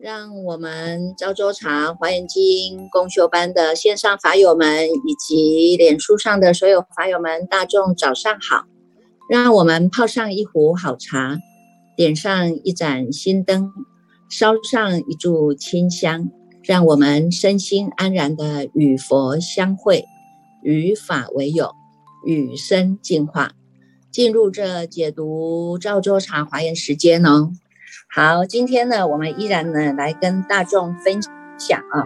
让我们昭州茶华严经共修班的线上法友们，以及脸书上的所有法友们，大众早上好！让我们泡上一壶好茶，点上一盏心灯，烧上一炷清香，让我们身心安然的与佛相会，与法为友，与生进化，进入这解读赵州茶华严时间哦。好，今天呢，我们依然呢来跟大众分享啊，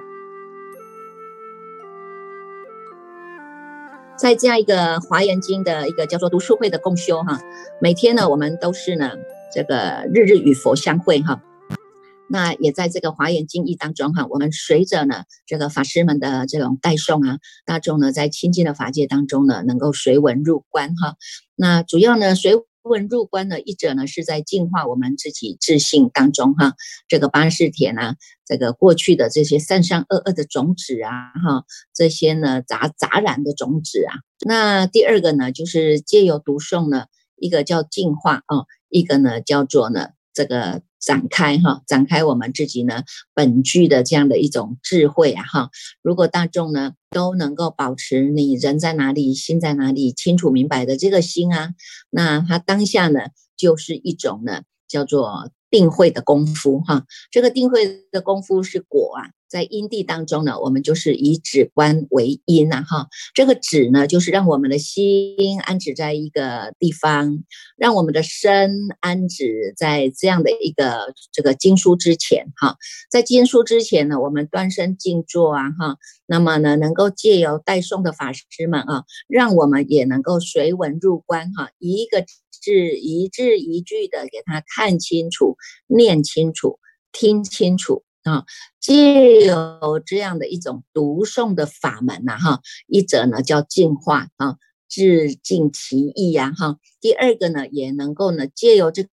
在这样一个华严经的一个叫做读书会的共修哈，每天呢，我们都是呢这个日日与佛相会哈，那也在这个华严经义当中哈，我们随着呢这个法师们的这种代诵啊，大众呢在亲近的法界当中呢，能够随文入观哈，那主要呢随。文入观的一者呢，是在净化我们自己自信当中哈，这个八识田啊，这个过去的这些三善恶恶的种子啊哈，这些呢杂杂染的种子啊。那第二个呢，就是借由读诵呢，一个叫净化啊，一个呢叫做呢这个。展开哈，展开我们自己呢本具的这样的一种智慧啊哈。如果大众呢都能够保持你人在哪里，心在哪里，清楚明白的这个心啊，那他当下呢就是一种呢叫做定慧的功夫哈。这个定慧的功夫是果啊。在阴地当中呢，我们就是以止观为阴呐，哈，这个止呢，就是让我们的心安止在一个地方，让我们的身安止在这样的一个这个经书之前，哈，在经书之前呢，我们端身静坐啊，哈，那么呢，能够借由代诵的法师们啊，让我们也能够随文入观，哈，一个字一字一句的给他看清楚、念清楚、听清楚。啊，借有这样的一种读诵的法门呐，哈，一者呢叫净化啊，致尽其意呀，哈。第二个呢，也能够呢借由这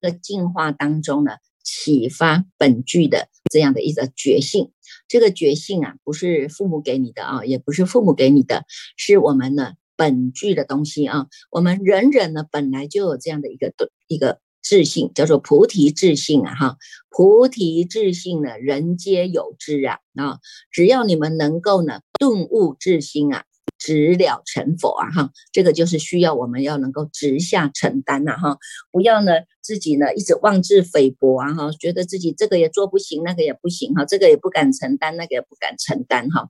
个净化当中呢，启发本具的这样的一个觉性。这个觉性啊，不是父母给你的啊，也不是父母给你的，是我们呢本具的东西啊。我们人人呢本来就有这样的一个一个。自信叫做菩提自信啊，哈，菩提自信呢，人皆有之啊，啊，只要你们能够呢顿悟自心啊，直了成佛啊，哈，这个就是需要我们要能够直下承担呐，哈，不要呢自己呢一直妄自菲薄啊，哈，觉得自己这个也做不行，那个也不行哈，这个也不敢承担，那个也不敢承担哈。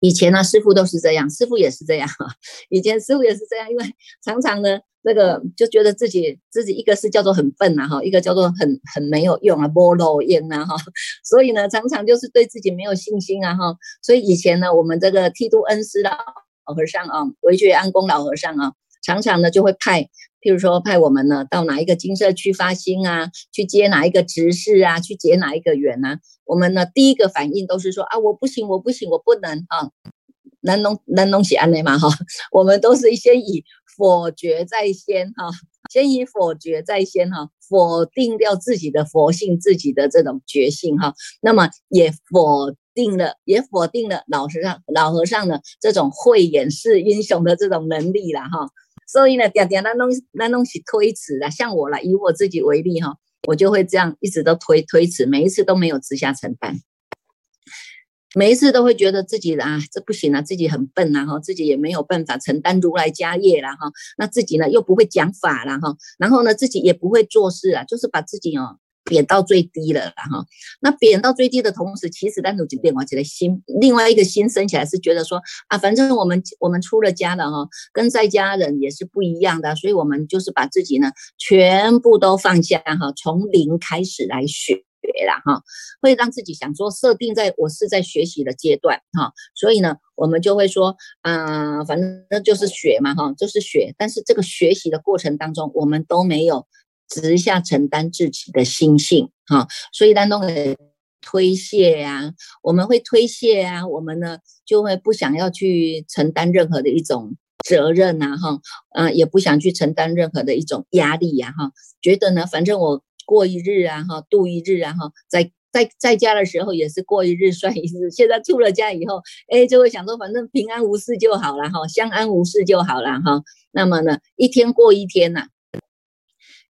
以前呢，师傅都是这样，师傅也是这样哈，以前师傅也是这样，因为常常呢。这个就觉得自己自己一个是叫做很笨呐哈，一个叫做很很没有用啊，菠萝烟呐哈，所以呢常常就是对自己没有信心啊哈，所以以前呢我们这个剃度恩师老和尚啊，维觉安公老和尚啊，常常呢就会派，譬如说派我们呢到哪一个金色区发心啊，去接哪一个执事啊，去结哪一个缘啊，我们呢第一个反应都是说啊我不行我不行我不能啊，能弄能弄起安内嘛哈，我们都是先以。否决在先哈，先以否决在先哈，否定掉自己的佛性，自己的这种觉性哈，那么也否定了，也否定了老和尚老和尚的这种慧眼识英雄的这种能力了哈。所以呢，点点那东那东西推迟了，像我了，以我自己为例哈，我就会这样一直都推推迟，每一次都没有直下承担。每一次都会觉得自己啊，这不行啊，自己很笨啊哈，自己也没有办法承担如来家业啦哈，那自己呢又不会讲法啦哈，然后呢自己也不会做事啊，就是把自己哦贬到最低了哈。那贬到最低的同时，其实单独就变化起来心，另外一个心升起来是觉得说啊，反正我们我们出了家了哈，跟在家人也是不一样的，所以我们就是把自己呢全部都放下哈，从零开始来学。学了哈，会让自己想说设定在我是在学习的阶段哈，所以呢，我们就会说嗯，反正就是学嘛哈，就是学。但是这个学习的过程当中，我们都没有直下承担自己的心性哈，所以当中的推卸呀，我们会推卸啊，我们呢就会不想要去承担任何的一种责任呐哈，啊，也不想去承担任何的一种压力呀哈，觉得呢，反正我。过一日啊哈，度一日啊哈，在在在家的时候也是过一日算一日，现在出了家以后，哎，就会想说，反正平安无事就好了哈，相安无事就好了哈。那么呢，一天过一天呐。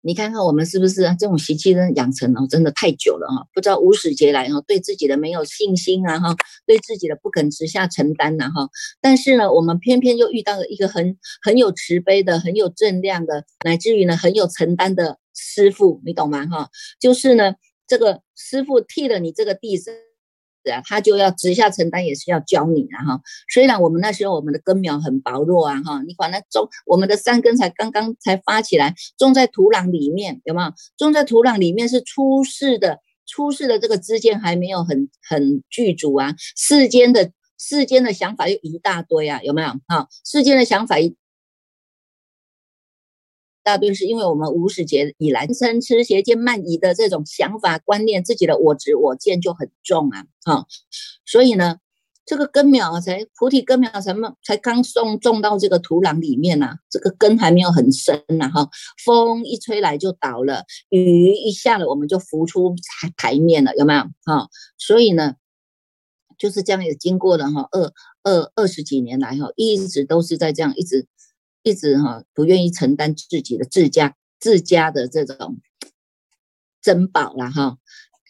你看看我们是不是这种习气呢？养成哦，真的太久了哈，不知道无始劫来哈，对自己的没有信心啊哈，对自己的不肯直下承担呐哈。但是呢，我们偏偏又遇到了一个很很有慈悲的、很有正量的，乃至于呢很有承担的师傅，你懂吗哈？就是呢，这个师傅替了你这个弟子。他就要直下承担，也是要教你啊哈。虽然我们那时候我们的根苗很薄弱啊哈，你管它种，我们的三根才刚刚才发起来，种在土壤里面有没有？种在土壤里面是初世的，初世的这个支见还没有很很具足啊。世间的世间的想法又一大堆啊，有没有？哈，世间的想法。大多是因为我们无始劫以来嗔痴邪见慢疑的这种想法观念，自己的我执我见就很重啊，哈，所以呢，这个根苗才菩提根苗什么才刚送种到这个土壤里面呢，这个根还没有很深呢，哈，风一吹来就倒了，雨一下了我们就浮出台台面了，有没有？哈，所以呢，就是这样也经过了哈二二二十几年来哈，一直都是在这样一直。一直哈不愿意承担自己的自家自家的这种珍宝了哈，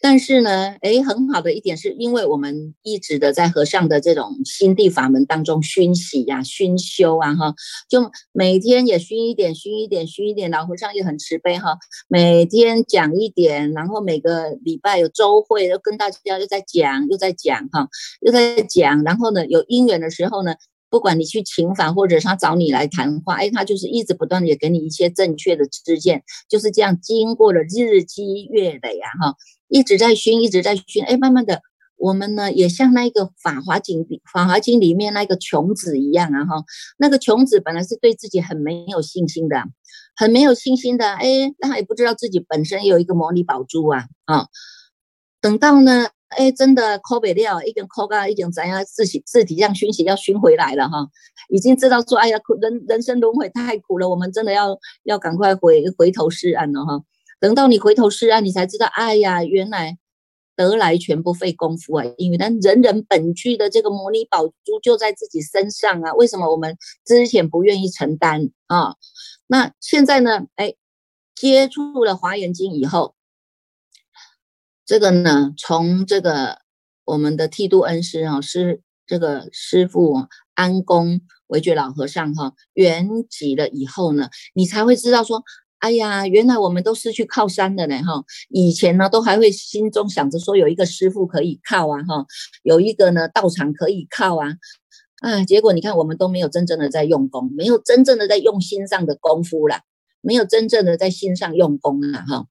但是呢，哎，很好的一点是因为我们一直的在和尚的这种心地法门当中熏洗呀、熏修啊哈，就每天也熏一点、熏一点、熏一点。老和尚也很慈悲哈，每天讲一点，然后每个礼拜有周会，又跟大家又在讲，又在讲哈，又在讲。然后呢，有因缘的时候呢。不管你去请法，或者他找你来谈话，哎，他就是一直不断的给你一些正确的知见，就是这样经过了日积月累呀，哈，一直在熏，一直在熏，哎，慢慢的，我们呢也像那个《法华经》《法华经》里面那个穷子一样啊，哈，那个穷子本来是对自己很没有信心的，很没有信心的，哎，那他也不知道自己本身有一个魔力宝珠啊，啊，等到呢。哎，真的抠不了，已经抠到已经怎样自己自己让熏习要熏回来了哈，已经知道说，哎呀，人人生轮回太苦了，我们真的要要赶快回回头是岸了哈。等到你回头是岸，你才知道，哎呀，原来得来全不费功夫啊，因为那人人本具的这个魔力宝珠就在自己身上啊，为什么我们之前不愿意承担啊？那现在呢？哎，接触了华严经以后。这个呢，从这个我们的剃度恩师哈师这个师傅安公维觉老和尚哈圆寂了以后呢，你才会知道说，哎呀，原来我们都失去靠山的呢哈。以前呢，都还会心中想着说有一个师傅可以靠啊哈，有一个呢道场可以靠啊，啊，结果你看我们都没有真正的在用功，没有真正的在用心上的功夫了，没有真正的在心上用功啦哈。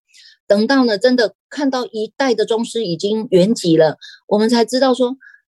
等到呢，真的看到一代的宗师已经圆寂了，我们才知道说，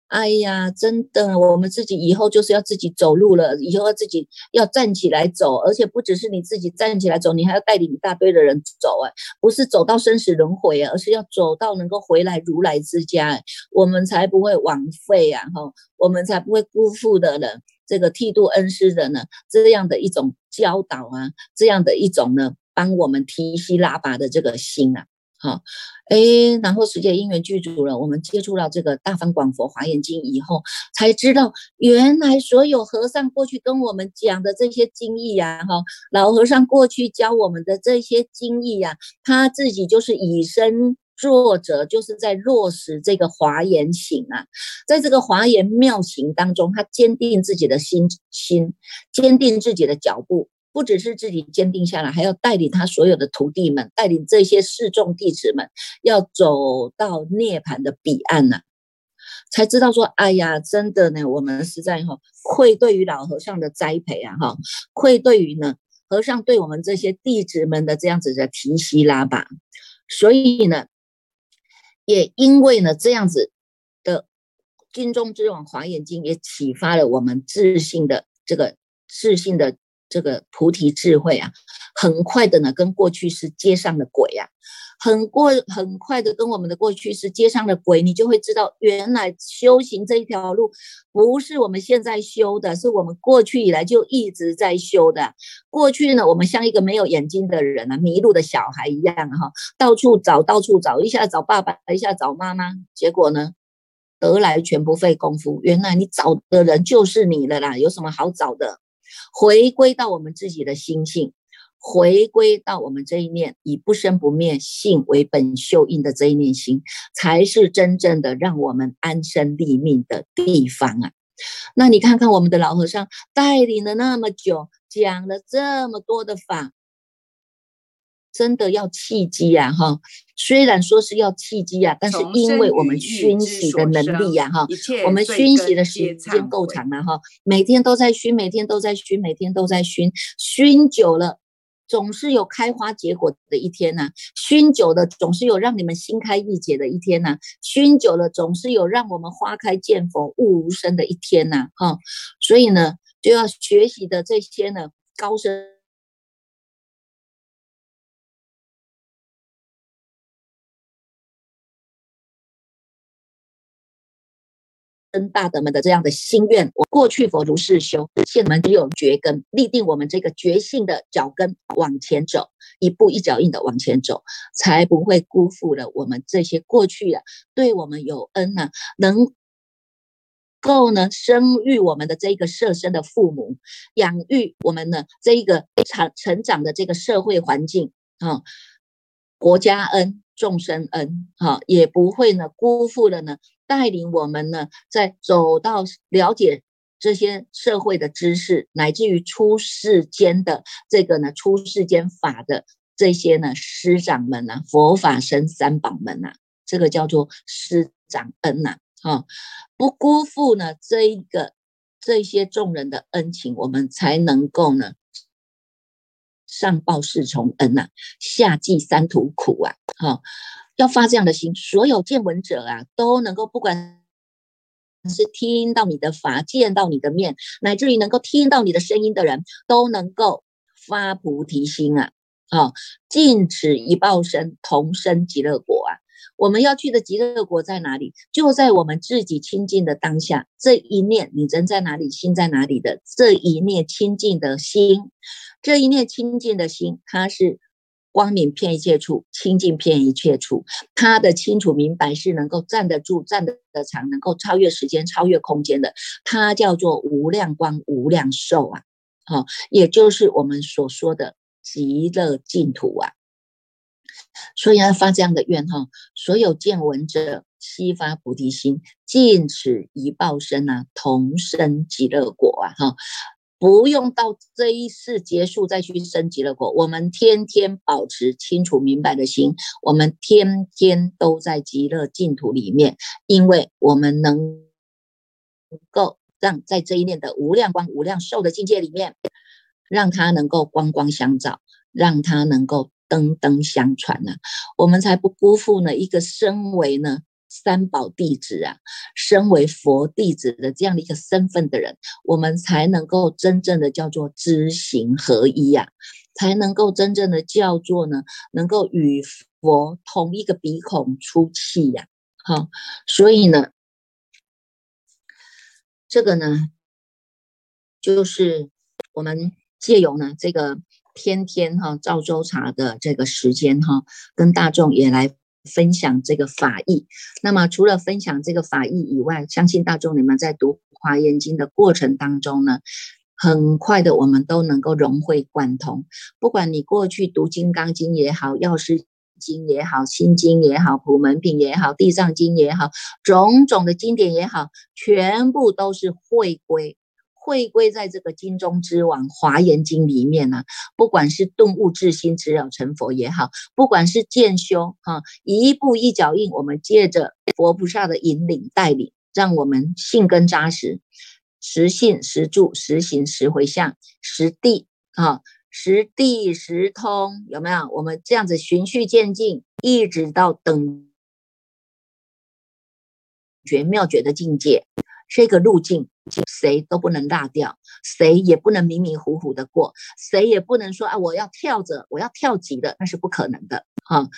哎呀，真的，我们自己以后就是要自己走路了，以后要自己要站起来走，而且不只是你自己站起来走，你还要带领一大堆的人走，哎，不是走到生死轮回啊，而是要走到能够回来如来之家，我们才不会枉费啊，哈，我们才不会辜负的呢，这个剃度恩师的呢，这样的一种教导啊，这样的一种呢。帮我们提西拉拔的这个心啊，好，哎，然后时间因缘具足了，我们接触到这个大方广佛华严经以后，才知道原来所有和尚过去跟我们讲的这些经义呀，哈，老和尚过去教我们的这些经义呀，他自己就是以身作则，就是在落实这个华严行啊，在这个华严妙行当中，他坚定自己的心心，坚定自己的脚步。不只是自己坚定下来，还要带领他所有的徒弟们，带领这些示众弟子们，要走到涅槃的彼岸呢，才知道说，哎呀，真的呢，我们实在哈愧对于老和尚的栽培啊，哈，愧对于呢和尚对我们这些弟子们的这样子的提携拉拔，所以呢，也因为呢这样子的金中之王华严经也启发了我们自信的这个自信的。这个菩提智慧啊，很快的呢，跟过去是接上了轨啊，很过很快的跟我们的过去是接上了轨，你就会知道，原来修行这一条路不是我们现在修的，是我们过去以来就一直在修的。过去呢，我们像一个没有眼睛的人啊，迷路的小孩一样哈，到处找，到处找，一下找爸爸，一下找妈妈，结果呢，得来全不费功夫。原来你找的人就是你了啦，有什么好找的？回归到我们自己的心性。回归到我们这一念以不生不灭性为本修印的这一念心，才是真正的让我们安身立命的地方啊！那你看看我们的老和尚带领了那么久，讲了这么多的法，真的要契机啊！哈，虽然说是要契机啊，但是因为我们熏习的能力呀，哈，我们熏习的时间够长了哈，每天都在熏，每天都在熏，每天都在熏，熏久了。总是有开花结果的一天呐，熏久了总是有让你们心开意解的一天呐，熏久了总是有让我们花开见佛悟无声的一天呐，哈，所以呢，就要学习的这些呢，高深。跟大德们的这样的心愿，我过去佛如是修，现们只有觉根立定我们这个觉性的脚跟往前走，一步一脚印的往前走，才不会辜负了我们这些过去啊对我们有恩呐，能够呢生育我们的这个设身的父母，养育我们的这一个长成长的这个社会环境啊，国家恩。众生恩，哈，也不会呢辜负了呢，带领我们呢，在走到了解这些社会的知识，乃至于出世间的这个呢，出世间法的这些呢师长们呐，佛法僧三宝们呐，这个叫做师长恩呐，哈，不辜负呢这一个这些众人的恩情，我们才能够呢。上报四重恩呐，下济三途苦啊！哈，要发这样的心，所有见闻者啊，都能够不管是听到你的法，见到你的面，乃至于能够听到你的声音的人，都能够发菩提心啊！啊，尽此一报身，同生极乐国啊！我们要去的极乐国在哪里？就在我们自己清净的当下，这一念，你人在哪里，心在哪里的这一念清净的心。这一念清净的心，它是光明遍一切处，清净遍一切处。它的清楚明白是能够站得住、站得长，能够超越时间、超越空间的。它叫做无量光、无量寿啊！好，也就是我们所说的极乐净土啊。所以要发这样的愿哈，所有见闻者悉发菩提心，尽此一报身啊，同生极乐国啊！哈。不用到这一世结束再去升级了果，我们天天保持清楚明白的心，我们天天都在极乐净土里面，因为我们能够让在这一念的无量光无量寿的境界里面，让它能够光光相照，让它能够灯灯相传呢，我们才不辜负呢一个身为呢。三宝弟子啊，身为佛弟子的这样的一个身份的人，我们才能够真正的叫做知行合一呀，才能够真正的叫做呢，能够与佛同一个鼻孔出气呀。好，所以呢，这个呢，就是我们借由呢这个天天哈赵州茶的这个时间哈，跟大众也来。分享这个法义，那么除了分享这个法义以外，相信大众你们在读华严经的过程当中呢，很快的我们都能够融会贯通。不管你过去读金刚经也好，药师经也好，心经也好，普门品也好，地藏经也好，种种的经典也好，全部都是会归。会归在这个经中之王《华严经》里面呢，不管是顿悟至心，直了成佛也好，不管是渐修哈，一步一脚印，我们借着佛菩萨的引领带领，让我们信根扎实，实信实住，实行实回向，实地啊，实地实通，有没有？我们这样子循序渐进，一直到等觉妙觉的境界。这个路径谁都不能落掉，谁也不能迷迷糊糊的过，谁也不能说啊，我要跳着，我要跳级的，那是不可能的哈。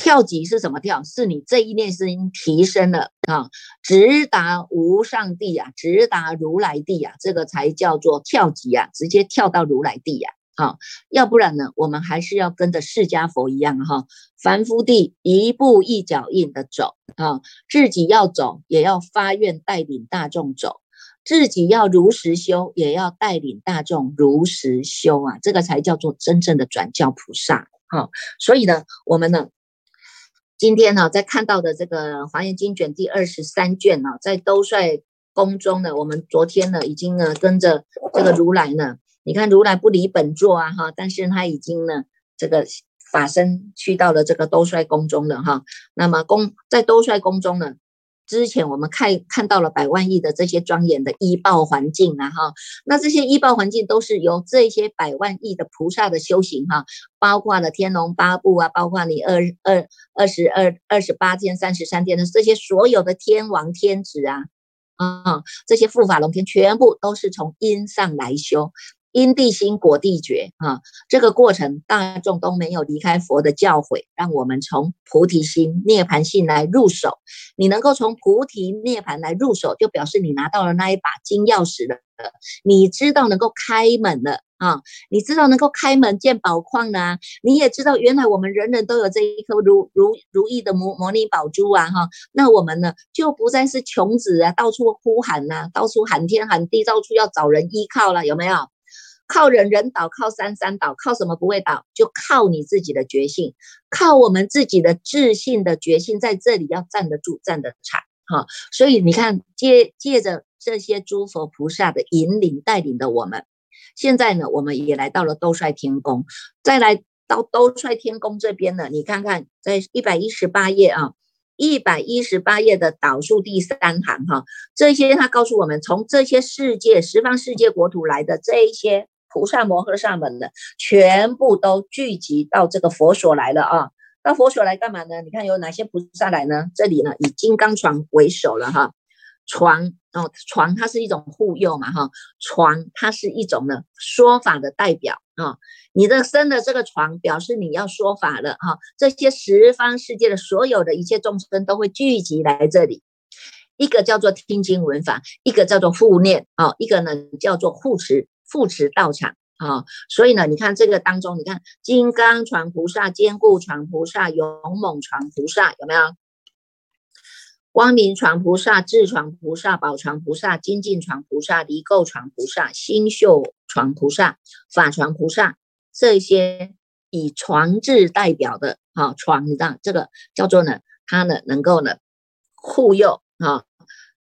跳级是什么跳？是你这一念心提升了啊，直达无上地啊，直达如来地啊，这个才叫做跳级啊，直接跳到如来地呀。好，要不然呢，我们还是要跟着释迦佛一样哈，凡夫地一步一脚印的走啊，自己要走，也要发愿带领大众走。自己要如实修，也要带领大众如实修啊，这个才叫做真正的转教菩萨。好，所以呢，我们呢，今天呢，在看到的这个《华严经卷》第二十三卷呢，在兜率宫中呢，我们昨天呢，已经呢，跟着这个如来呢，你看如来不离本座啊，哈，但是他已经呢，这个法身去到了这个兜率宫中了哈。那么宫在兜率宫中呢。之前我们看看到了百万亿的这些庄严的医报环境啊，哈，那这些医报环境都是由这些百万亿的菩萨的修行哈，包括了天龙八部啊，包括你二二二十二二十八天、三十三天的这些所有的天王天子啊，啊，这些护法龙天全部都是从因上来修。因地心果地觉啊，这个过程大众都没有离开佛的教诲，让我们从菩提心、涅盘心来入手。你能够从菩提涅盘来入手，就表示你拿到了那一把金钥匙了。你知道能够开门了啊，你知道能够开门见宝矿呢。你也知道原来我们人人都有这一颗如如如意的摩摩尼宝珠啊哈。那我们呢就不再是穷子啊，到处呼喊呐，到处喊天喊地，到处要找人依靠了，有没有？靠人人倒，靠山山倒，靠什么不会倒？就靠你自己的决心，靠我们自己的自信的决心，在这里要站得住，站得长。哈，所以你看，借借着这些诸佛菩萨的引领带领的我们，现在呢，我们也来到了兜率天宫。再来到兜率天宫这边呢，你看看，在一百一十八页啊，一百一十八页的导数第三行哈，这些他告诉我们，从这些世界十方世界国土来的这一些。菩萨摩诃萨们的全部都聚集到这个佛所来了啊！到佛所来干嘛呢？你看有哪些菩萨来呢？这里呢以金刚床为首了哈。床哦，床它是一种护佑嘛哈。床它是一种呢说法的代表啊。你的生的这个床表示你要说法了哈。这些十方世界的所有的一切众生都会聚集来这里。一个叫做听经闻法，一个叫做护念啊，一个呢叫做护持。复持道场啊，所以呢，你看这个当中，你看金刚传菩萨、坚固传菩萨、勇猛传菩萨有没有？光明传菩萨、智传菩萨、宝传菩萨、精进传菩萨、离垢传菩萨、心宿传菩萨、法传菩萨，这些以传字代表的啊，传的这个叫做呢，它呢能够呢护佑啊，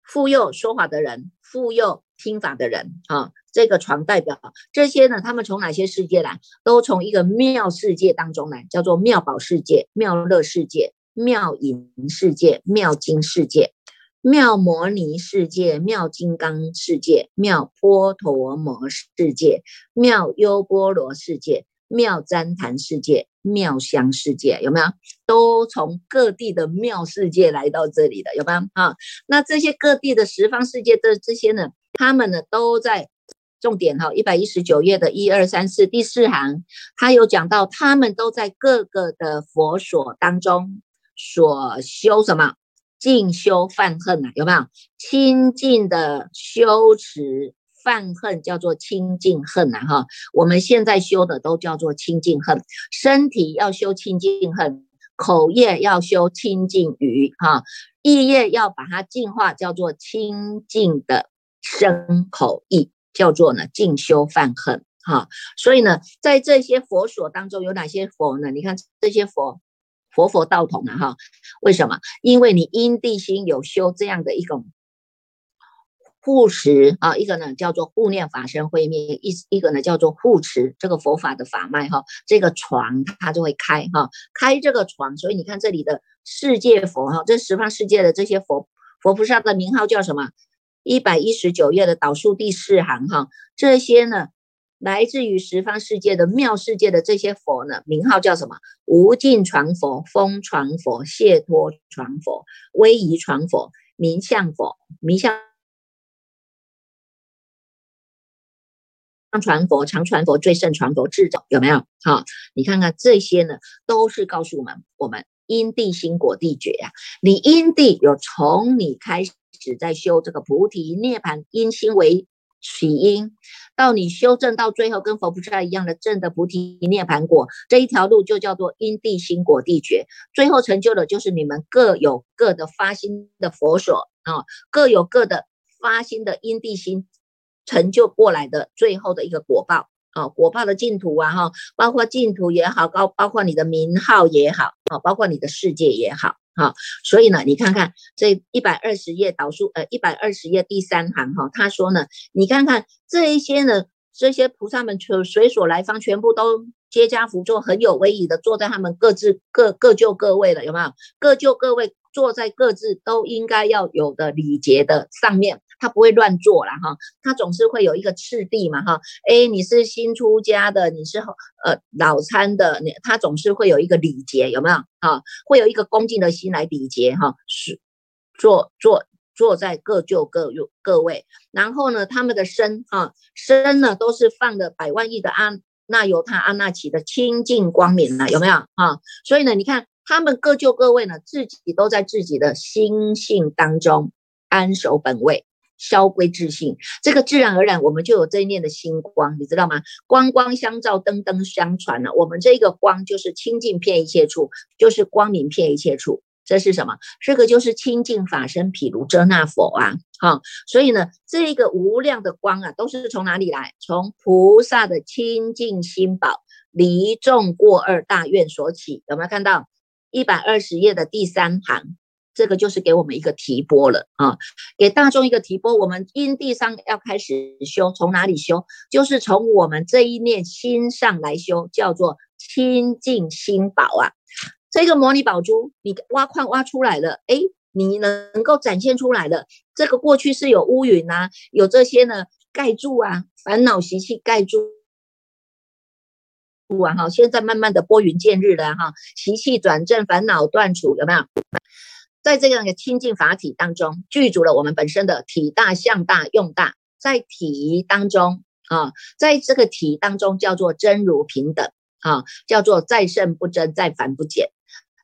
护佑说法的人，护佑听法的人啊。这个床代表这些呢？他们从哪些世界来？都从一个妙世界当中来，叫做妙宝世界、妙乐世界、妙隐世界、妙金世界、妙摩尼世界、妙金刚世界、妙波陀摩世界、妙优波罗世界、妙旃檀世界、妙香世界，有没有？都从各地的妙世界来到这里的，有没有？啊，那这些各地的十方世界的这些呢？他们呢都在。重点哈，一百一十九页的一二三四第四行，他有讲到，他们都在各个的佛所当中所修什么净修犯恨啊？有没有清净的修持犯恨，叫做清净恨呐？哈，我们现在修的都叫做清净恨，身体要修清净恨，口业要修清净语，哈，意业要把它净化，叫做清净的身口意。叫做呢静修犯恨哈，所以呢，在这些佛所当中有哪些佛呢？你看这些佛，佛佛道统啊哈。为什么？因为你因地心有修这样的一种护持啊，一个呢叫做护念法身慧命，一一个呢叫做护持这个佛法的法脉哈。这个床它就会开哈，开这个床，所以你看这里的世界佛哈，这十方世界的这些佛佛菩萨的名号叫什么？一百一十九页的导数第四行哈，这些呢，来自于十方世界的妙世界的这些佛呢，名号叫什么？无尽传佛、风传佛、解脱传佛、威仪传佛、名相佛、名相传佛、常传佛、最胜传佛、智者有没有？好，你看看这些呢，都是告诉我们，我们因地心果地觉呀。你因地有从你开始只在修这个菩提涅盘因心为起因，到你修正到最后跟佛菩萨一样的正的菩提涅盘果这一条路就叫做因地心果地觉。最后成就的就是你们各有各的发心的佛所啊，各有各的发心的因地心成就过来的最后的一个果报。啊，果报的净土啊，哈，包括净土也好，高包括你的名号也好，啊，包括你的世界也好，哈，所以呢，你看看这一百二十页导数，呃，一百二十页第三行，哈，他说呢，你看看这一些呢，这些菩萨们随随所来方，全部都皆加福坐，很有威仪的坐在他们各自各各就各位了，有没有？各就各位。坐在各自都应该要有的礼节的上面，他不会乱坐了哈，他总是会有一个次第嘛哈。哎，你是新出家的，你是呃老参的，你他总是会有一个礼节，有没有啊？会有一个恭敬的心来礼节哈，是坐坐坐在各就各有各位，然后呢，他们的身啊身呢都是放的百万亿的安那由他安那起的清净光明了，有没有啊？所以呢，你看。他们各就各位呢，自己都在自己的心性当中安守本位，消归自性。这个自然而然，我们就有这一念的星光，你知道吗？光光相照，灯灯相传呢。我们这个光就是清净遍一切处，就是光明遍一切处。这是什么？这个就是清净法身毗卢遮那佛啊！哈，所以呢，这个无量的光啊，都是从哪里来？从菩萨的清净心宝离众过二大愿所起。有没有看到？一百二十页的第三行，这个就是给我们一个提拨了啊，给大众一个提拨。我们因地上要开始修，从哪里修？就是从我们这一念心上来修，叫做清净心宝啊。这个模拟宝珠，你挖矿挖出来了，哎，你能够展现出来的，这个过去是有乌云啊，有这些呢盖住啊，烦恼习气盖住。啊哈，现在慢慢的拨云见日了哈，习气转正，烦恼断除，有没有？在这样的清净法体当中，具足了我们本身的体大、相大、用大，在体当中啊，在这个体当中叫做真如平等啊，叫做再胜不增，再凡不减。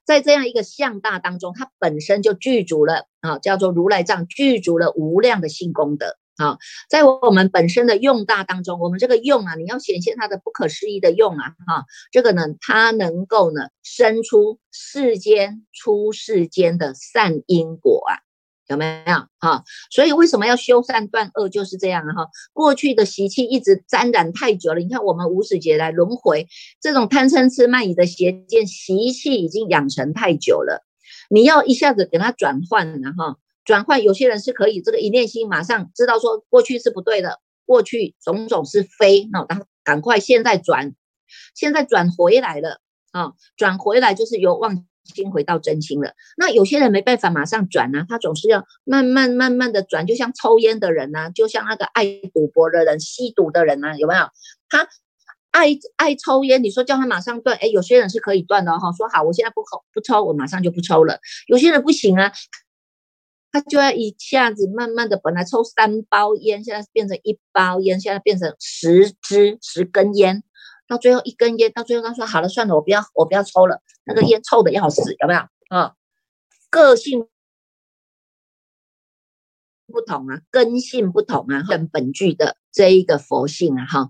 在这样一个相大当中，它本身就具足了啊，叫做如来藏具足了无量的性功德。好，在我们本身的用大当中，我们这个用啊，你要显现它的不可思议的用啊，哈，这个呢，它能够呢生出世间出世间的善因果啊，有没有？哈，所以为什么要修善断恶就是这样啊，哈，过去的习气一直沾染太久了，你看我们无始劫来轮回，这种贪嗔痴慢疑的邪见习气已经养成太久了，你要一下子给它转换了哈。转换，有些人是可以这个一念心马上知道说过去是不对的，过去种种是非，那他赶快现在转，现在转回来了啊，转回来就是由妄心回到真心了。那有些人没办法马上转呢，他总是要慢慢慢慢的转，就像抽烟的人呐，就像那个爱赌博的人、吸毒的人呐，有没有？他爱爱抽烟，你说叫他马上断，哎，有些人是可以断的哈，说好我现在不抽不抽，我马上就不抽了。有些人不行啊。他就要一下子慢慢的，本来抽三包烟，现在变成一包烟，现在变成十支十根烟，到最后一根烟，到最后他说好了，算了，我不要，我不要抽了，那个烟臭的要死，有没有啊？个性不同啊，根性不同啊，跟本具的这一个佛性啊，哈，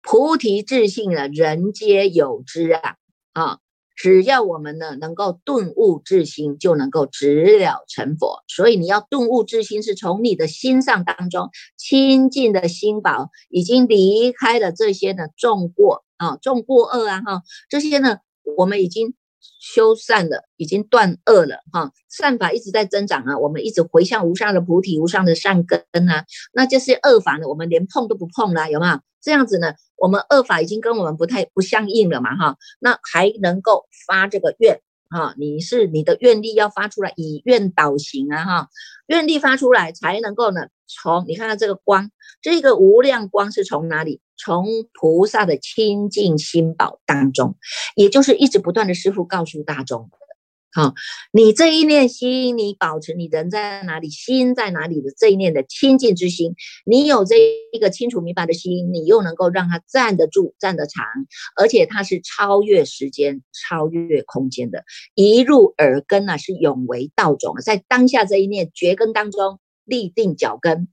菩提自性啊，人皆有之啊，啊。只要我们呢能够顿悟自心，就能够直了成佛。所以你要顿悟自心，是从你的心上当中清净的心宝，已经离开了这些呢重过啊重过恶啊哈，这些呢我们已经修善了，已经断恶了哈，善法一直在增长啊，我们一直回向无上的菩提、无上的善根啊，那这些恶法呢，我们连碰都不碰了，有没有？这样子呢？我们恶法已经跟我们不太不相应了嘛，哈，那还能够发这个愿哈，你是你的愿力要发出来，以愿导行啊，哈，愿力发出来才能够呢，从你看看这个光，这个无量光是从哪里？从菩萨的清净心宝当中，也就是一直不断的师傅告诉大众好，你这一念心，你保持你人在哪里，心在哪里的这一念的清净之心，你有这一个清楚明白的心，你又能够让它站得住、站得长，而且它是超越时间、超越空间的，一入耳根呢，是永为道种，在当下这一念绝根当中立定脚跟，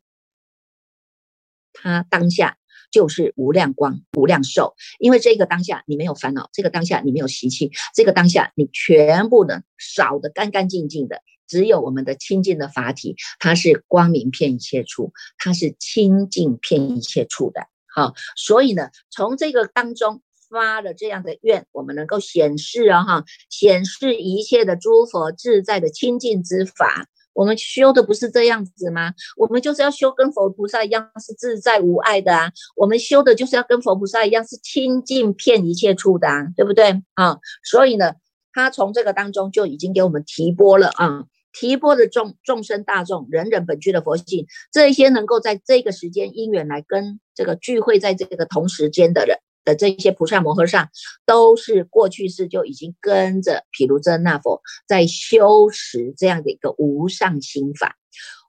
它当下。就是无量光、无量寿，因为这个当下你没有烦恼，这个当下你没有习气，这个当下你全部的扫的干干净净的，只有我们的清净的法体，它是光明遍一切处，它是清净遍一切处的。好，所以呢，从这个当中发了这样的愿，我们能够显示啊哈，显示一切的诸佛自在的清净之法。我们修的不是这样子吗？我们就是要修跟佛菩萨一样是自在无碍的啊！我们修的就是要跟佛菩萨一样是清净遍一切处的啊，对不对啊？所以呢，他从这个当中就已经给我们提拨了啊，提拨的众众生大众，人人本具的佛性，这些能够在这个时间因缘来跟这个聚会在这个同时间的人。的这些菩萨摩诃萨，都是过去世就已经跟着毗卢遮那佛在修持这样的一个无上心法，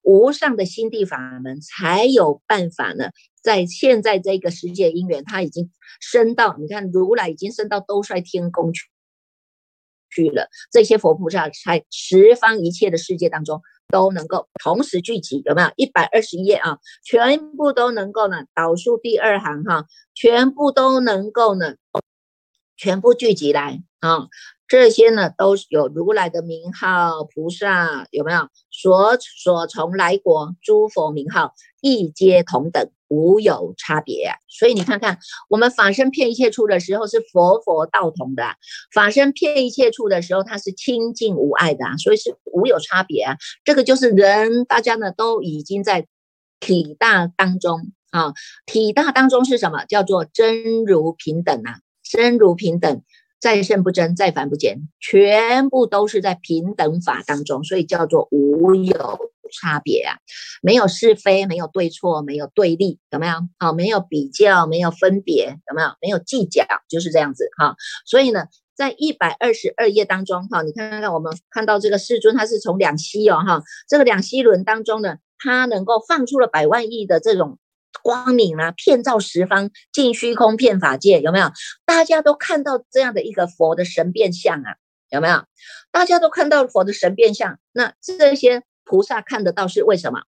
无上的心地法门，才有办法呢。在现在这个世界因缘，他已经升到，你看如来已经升到兜率天宫去去了，这些佛菩萨在十方一切的世界当中。都能够同时聚集，有没有一百二十页啊？全部都能够呢，导数第二行哈，全部都能够呢，全部聚集来啊。这些呢，都有如来的名号，菩萨有没有？所所从来国诸佛名号，一皆同等。无有差别，所以你看看，我们法身骗一切处的时候是佛佛道同的，法身骗一切处的时候它是清净无碍的，所以是无有差别。这个就是人，大家呢都已经在体大当中啊，体大当中是什么？叫做真如平等啊，真如平等。再胜不争，再凡不减，全部都是在平等法当中，所以叫做无有差别啊，没有是非，没有对错，没有对立，有没有？好，没有比较，没有分别，有没有？没有计较，就是这样子哈。所以呢，在一百二十二页当中哈，你看看，我们看到这个世尊，他是从两栖哦哈，这个两栖轮当中呢，他能够放出了百万亿的这种。光明啊，遍照十方，尽虚空，遍法界，有没有？大家都看到这样的一个佛的神变相啊，有没有？大家都看到佛的神变相，那这些菩萨看得到是为什么？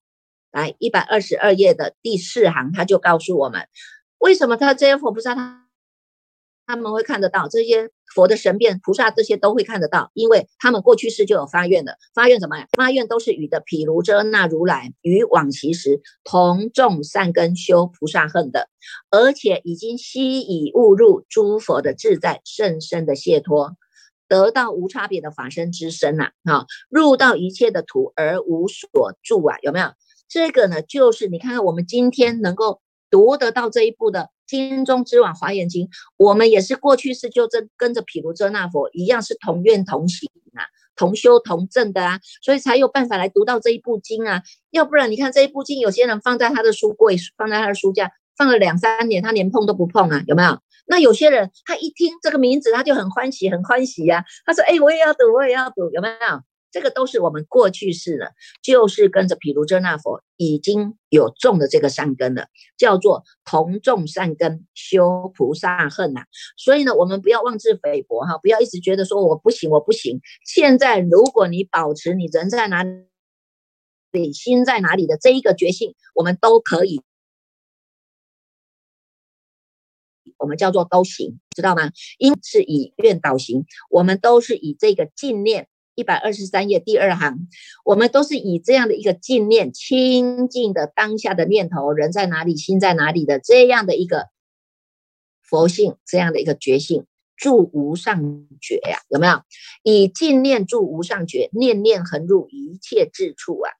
来，一百二十二页的第四行，他就告诉我们，为什么他这些佛菩萨他。他们会看得到这些佛的神变，菩萨这些都会看得到，因为他们过去世就有发愿的，发愿什么呀？发愿都是与的毗卢遮那如来与往昔时同种善根修菩萨恨的，而且已经悉已悟入诸佛的自在甚深的解脱，得到无差别的法身之身呐，啊，入到一切的土而无所住啊，有没有？这个呢，就是你看看我们今天能够读得到这一步的。经中之王华严经，我们也是过去式就跟跟着毗卢遮那佛一样，是同愿同行啊，同修同证的啊，所以才有办法来读到这一部经啊。要不然你看这一部经，有些人放在他的书柜，放在他的书架，放了两三年，他连碰都不碰啊，有没有？那有些人他一听这个名字，他就很欢喜，很欢喜呀。他说：“哎，我也要读，我也要读，有没有？”这个都是我们过去式的，就是跟着毗卢遮那佛已经有种的这个善根了，叫做同种善根修菩萨恨呐。所以呢，我们不要妄自菲薄哈，不要一直觉得说我不行，我不行。现在如果你保持你人在哪里，心在哪里的这一个决心，我们都可以，我们叫做都行，知道吗？因是以愿导行，我们都是以这个净念。一百二十三页第二行，我们都是以这样的一个净念、清净的当下的念头，人在哪里，心在哪里的这样的一个佛性，这样的一个觉性，住无上觉呀，有没有？以净念住无上觉，念念恒入一切智处啊！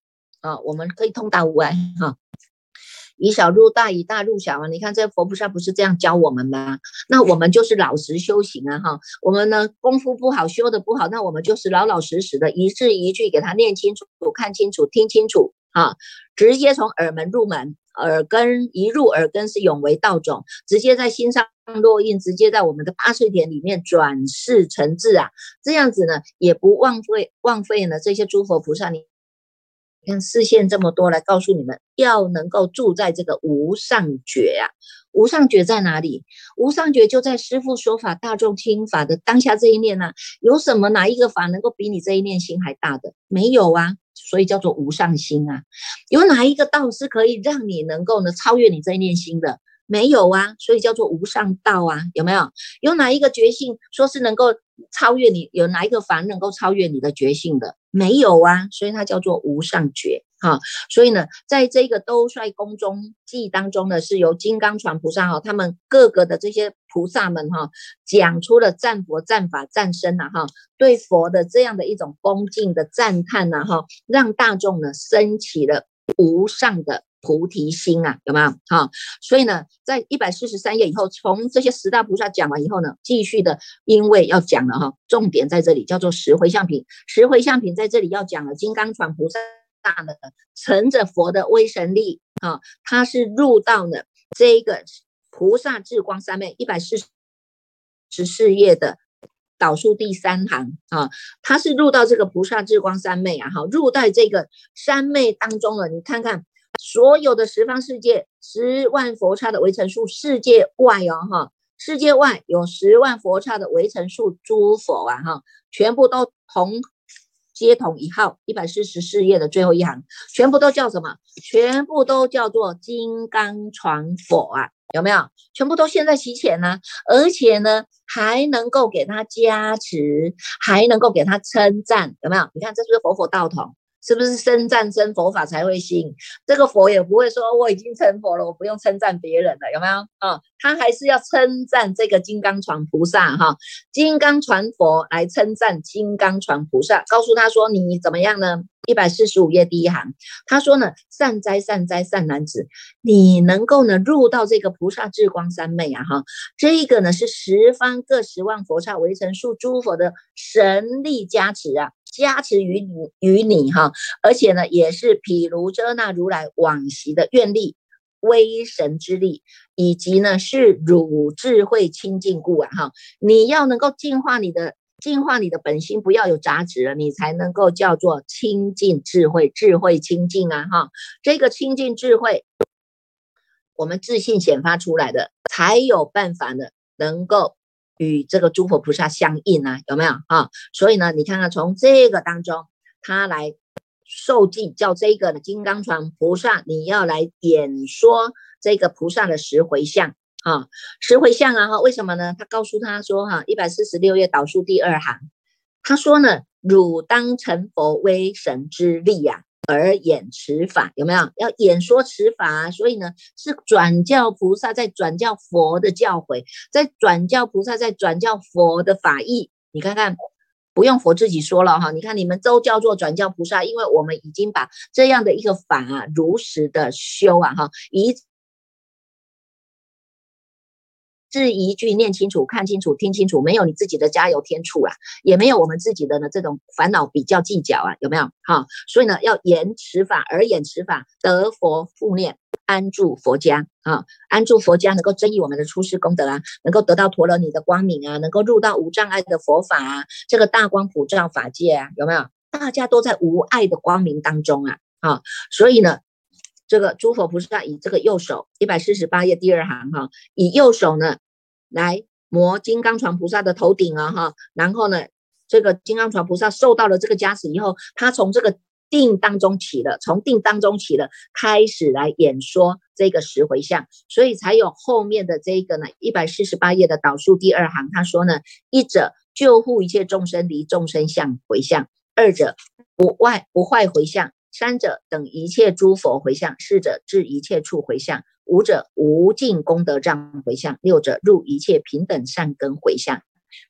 啊，我们可以通达无碍哈。以小入大，以大入小啊！你看这佛菩萨不是这样教我们吗？那我们就是老实修行啊！哈，我们呢功夫不好，修的不好，那我们就是老老实实的，一字一句给他念清楚、看清楚、听清楚啊！直接从耳门入门，耳根一入耳根是永为道种，直接在心上落印，直接在我们的八岁田里面转世成智啊，这样子呢也不枉费枉费了这些诸佛菩萨你。看视线这么多，来告诉你们，要能够住在这个无上觉啊！无上觉在哪里？无上觉就在师父说法、大众听法的当下这一念呐。有什么哪一个法能够比你这一念心还大的？没有啊，所以叫做无上心啊。有哪一个道是可以让你能够呢超越你这一念心的？没有啊，所以叫做无上道啊。有没有？有哪一个觉性说是能够超越你？有哪一个凡能够超越你的觉性的？没有啊，所以它叫做无上觉哈。所以呢，在这个兜率宫中记当中呢，是由金刚传菩萨哈，他们各个的这些菩萨们哈，讲出了赞佛、赞法、赞身呐哈，对佛的这样的一种恭敬的赞叹呐哈，让大众呢升起了无上的。菩提心啊，有没有？哈，所以呢，在一百四十三页以后，从这些十大菩萨讲完以后呢，继续的，因为要讲了哈，重点在这里，叫做十回向品。十回向品在这里要讲了，金刚传菩萨大呢，乘着佛的威神力啊，他是入到了这一个菩萨智光三昧一百四十四页的导数第三行啊，他是入到这个菩萨智光三昧啊，哈，入在这个三昧当中了，你看看。所有的十方世界，十万佛刹的围城数，世界外哦哈，世界外有十万佛刹的围城数，诸佛啊哈，全部都同接同一号，一百四十四页的最后一行，全部都叫什么？全部都叫做金刚传佛啊，有没有？全部都现在齐全呢，而且呢还能够给他加持，还能够给他称赞，有没有？你看这是不是佛佛道同？是不是生赞生佛法才会信？这个佛也不会说我已经成佛了，我不用称赞别人了，有没有啊？他还是要称赞这个金刚传菩萨哈，金刚传佛来称赞金刚传菩萨，告诉他说你怎么样呢？一百四十五页第一行，他说呢，善哉善哉善男子，你能够呢入到这个菩萨智光三昧啊哈，这一个呢是十方各十万佛刹围城数诸佛的神力加持啊。加持于你于你哈，而且呢，也是譬如遮那如来往昔的愿力、威神之力，以及呢是汝智慧清净故啊哈。你要能够净化你的净化你的本心，不要有杂质了，你才能够叫做清净智慧，智慧清净啊哈。这个清净智慧，我们自信显发出来的，才有办法呢，能够。与这个诸佛菩萨相应啊，有没有啊？所以呢，你看看从这个当中，他来受记，叫这个的金刚传菩萨，你要来演说这个菩萨的十回向啊，十回向啊哈？为什么呢？他告诉他说哈，一百四十六页导数第二行，他说呢，汝当成佛威神之力呀。而演持法有没有要演说持法？所以呢，是转教菩萨在转教佛的教诲，在转教菩萨在转教佛的法义。你看看，不用佛自己说了哈。你看你们都叫做转教菩萨，因为我们已经把这样的一个法啊，如实的修啊哈，以。字一句念清楚、看清楚、听清楚，没有你自己的加油添醋啊，也没有我们自己的呢这种烦恼比较计较啊，有没有？哈，所以呢，要言持法而言持法，得佛复念，安住佛家啊，安住佛家，能够增益我们的出世功德啊，能够得到陀罗尼的光明啊，能够入到无障碍的佛法啊，这个大光普照法界啊，有没有？大家都在无碍的光明当中啊，啊，所以呢。这个诸佛菩萨以这个右手，一百四十八页第二行哈，以右手呢来摩金刚床菩萨的头顶啊哈，然后呢，这个金刚床菩萨受到了这个加持以后，他从这个定当中起了，从定当中起了，开始来演说这个十回向，所以才有后面的这个呢，一百四十八页的导数第二行，他说呢，一者救护一切众生离众生相回向，二者不坏不坏回向。三者等一切诸佛回向，四者至一切处回向，五者无尽功德障回向，六者入一切平等善根回向，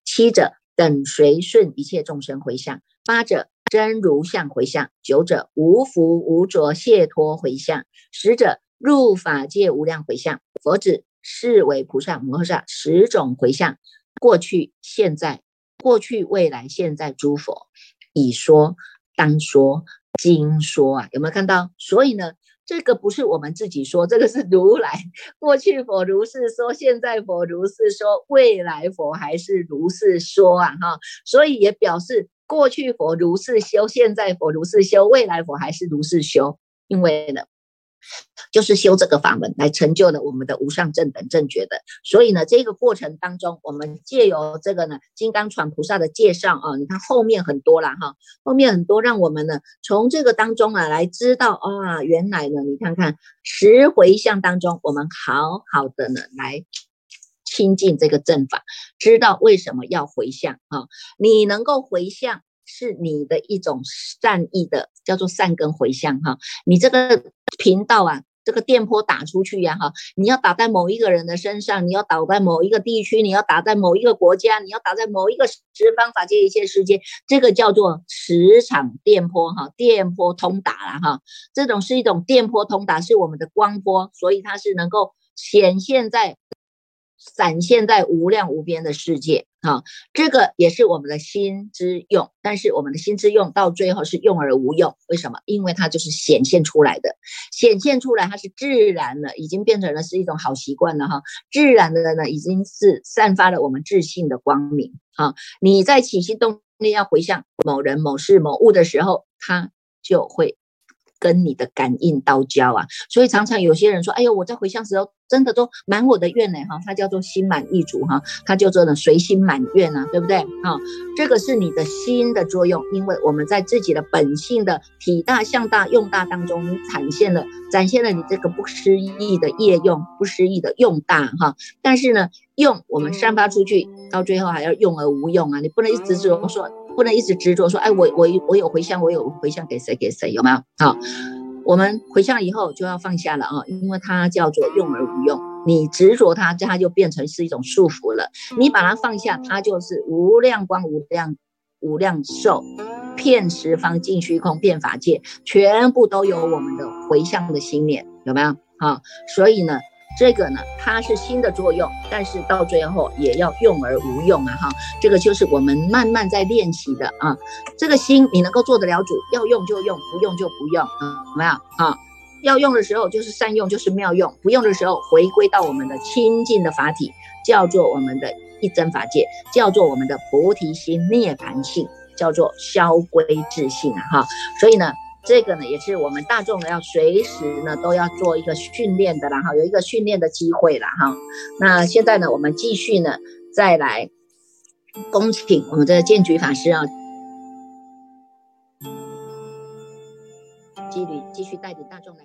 七者等随顺一切众生回向，八者真如相回向，九者无福无着解脱回向，十者入法界无量回向。佛指是为菩萨摩诃萨十种回向，过去、现在、过去、未来、现在诸佛已说当说。经说啊，有没有看到？所以呢，这个不是我们自己说，这个是如来过去佛如是说，现在佛如是说，未来佛还是如是说啊哈，所以也表示过去佛如是修，现在佛如是修，未来佛还是如是修，因为呢。就是修这个法门来成就了我们的无上正等正觉的，所以呢，这个过程当中，我们借由这个呢金刚传菩萨的介绍啊，你看后面很多了哈，后面很多让我们呢从这个当中啊来知道啊，原来呢，你看看十回向当中，我们好好的呢来亲近这个正法，知道为什么要回向啊？你能够回向。是你的一种善意的，叫做善根回向哈。你这个频道啊，这个电波打出去呀哈，你要打在某一个人的身上，你要打在某一个地区，你要打在某一个国家，你要打在某一个十方法界一切世界，这个叫做磁场电波哈，电波通达了哈。这种是一种电波通达，是我们的光波，所以它是能够显现在。闪现在无量无边的世界啊，这个也是我们的心之用，但是我们的心之用到最后是用而无用，为什么？因为它就是显现出来的，显现出来它是自然的，已经变成了是一种好习惯了哈，自然的呢已经是散发了我们自信的光明啊。你在起心动念要回向某人、某事、某物的时候，它就会。跟你的感应道交啊，所以常常有些人说：“哎呦，我在回向时候真的都满我的愿呢，哈，它叫做心满意足哈，它叫做呢随心满愿啊，对不对？哈，这个是你的心的作用，因为我们在自己的本性的体大、向大、用大当中，你展现了展现了你这个不失意的业用，不失意的用大哈。但是呢，用我们散发出去，到最后还要用而无用啊，你不能一直只说。不能一直执着说，哎，我我我有回向，我有回向给谁给谁，有没有？好，我们回向以后就要放下了啊，因为它叫做用而无用。你执着它，它就变成是一种束缚了。你把它放下，它就是无量光、无量无量寿，遍十方尽虚空，遍法界，全部都有我们的回向的心念，有没有？好，所以呢。这个呢，它是心的作用，但是到最后也要用而无用啊！哈，这个就是我们慢慢在练习的啊。这个心你能够做得了主，要用就用，不用就不用啊，有没有啊？要用的时候就是善用，就是妙用；不用的时候回归到我们的清净的法体，叫做我们的一真法界，叫做我们的菩提心涅槃性，叫做消归自性啊！哈，所以呢。这个呢，也是我们大众呢要随时呢都要做一个训练的啦哈，有一个训练的机会了哈。那现在呢，我们继续呢再来恭请我们的建举法师啊，继续继续带领大众来。